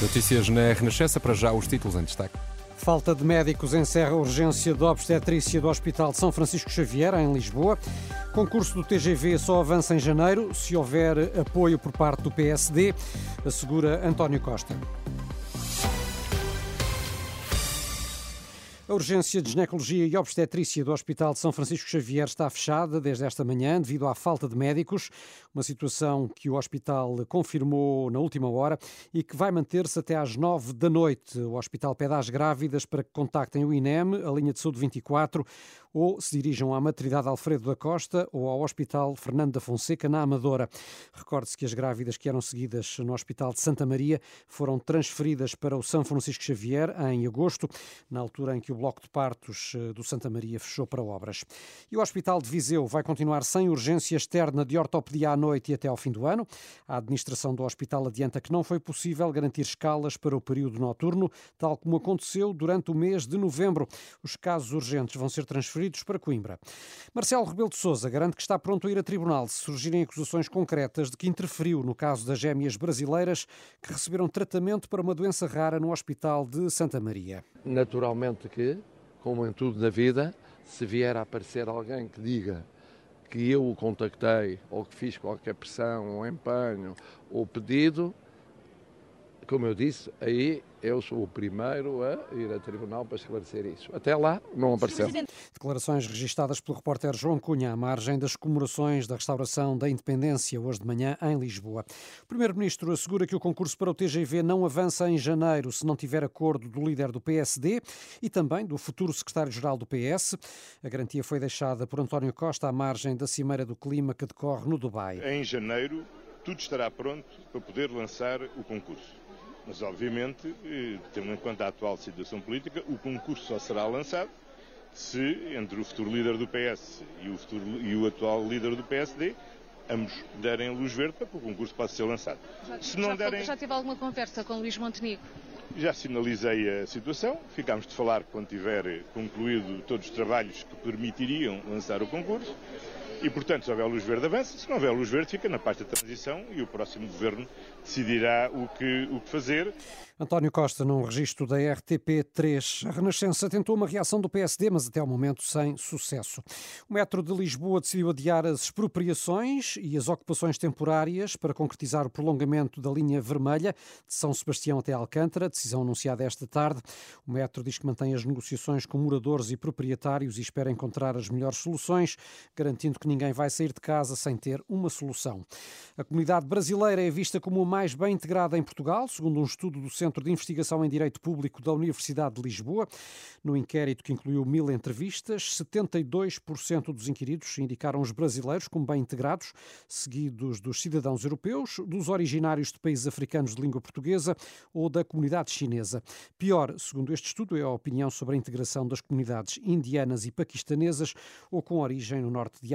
Notícias na Renascença, para já os títulos em destaque. Falta de médicos encerra a urgência de obstetrícia do Hospital de São Francisco Xavier, em Lisboa. Concurso do TGV só avança em janeiro, se houver apoio por parte do PSD, assegura António Costa. A urgência de ginecologia e obstetrícia do Hospital de São Francisco Xavier está fechada desde esta manhã devido à falta de médicos, uma situação que o hospital confirmou na última hora e que vai manter-se até às nove da noite. O hospital pede às grávidas para que contactem o INEM, a linha de saúde 24, ou se dirijam à maternidade Alfredo da Costa ou ao Hospital Fernando da Fonseca, na Amadora. Recorde-se que as grávidas que eram seguidas no Hospital de Santa Maria foram transferidas para o São Francisco Xavier em agosto, na altura em que o bloco de partos eh, do Santa Maria fechou para obras. E o Hospital de Viseu vai continuar sem urgência externa de ortopedia à noite e até ao fim do ano. A administração do hospital adianta que não foi possível garantir escalas para o período noturno, tal como aconteceu durante o mês de novembro. Os casos urgentes vão ser transferidos para Coimbra. Marcelo Rebelo de Sousa garante que está pronto a ir a tribunal se surgirem acusações concretas de que interferiu no caso das gêmeas brasileiras que receberam tratamento para uma doença rara no Hospital de Santa Maria. Naturalmente que como em tudo na vida, se vier a aparecer alguém que diga que eu o contactei ou que fiz qualquer pressão ou empenho ou pedido, como eu disse, aí eu sou o primeiro a ir a tribunal para esclarecer isso. Até lá não apareceu. Declarações registadas pelo repórter João Cunha à margem das comemorações da restauração da independência hoje de manhã em Lisboa. O primeiro-ministro assegura que o concurso para o TGV não avança em janeiro se não tiver acordo do líder do PSD e também do futuro secretário-geral do PS. A garantia foi deixada por António Costa à margem da Cimeira do Clima que decorre no Dubai. Em janeiro tudo estará pronto para poder lançar o concurso. Mas, obviamente, eh, tendo em conta a atual situação política, o concurso só será lançado se, entre o futuro líder do PS e o, futuro, e o atual líder do PSD, ambos derem luz verde para que o concurso possa ser lançado. Já, se não já, derem... já tive alguma conversa com Luís Montenegro? Já sinalizei a situação, ficámos de falar quando tiver concluído todos os trabalhos que permitiriam lançar o concurso. E, portanto, se houver luz verde, avança. Se não houver luz verde, fica na parte da transição e o próximo governo decidirá o que, o que fazer. António Costa, num registro da RTP3. A Renascença tentou uma reação do PSD, mas até ao momento sem sucesso. O Metro de Lisboa decidiu adiar as expropriações e as ocupações temporárias para concretizar o prolongamento da linha vermelha de São Sebastião até Alcântara, decisão anunciada esta tarde. O Metro diz que mantém as negociações com moradores e proprietários e espera encontrar as melhores soluções, garantindo que ninguém vai sair de casa sem ter uma solução. A comunidade brasileira é vista como a mais bem integrada em Portugal, segundo um estudo do Centro de Investigação em Direito Público da Universidade de Lisboa. No inquérito que incluiu mil entrevistas, 72% dos inquiridos indicaram os brasileiros como bem integrados, seguidos dos cidadãos europeus, dos originários de países africanos de língua portuguesa ou da comunidade chinesa. Pior, segundo este estudo, é a opinião sobre a integração das comunidades indianas e paquistanesas ou com origem no norte de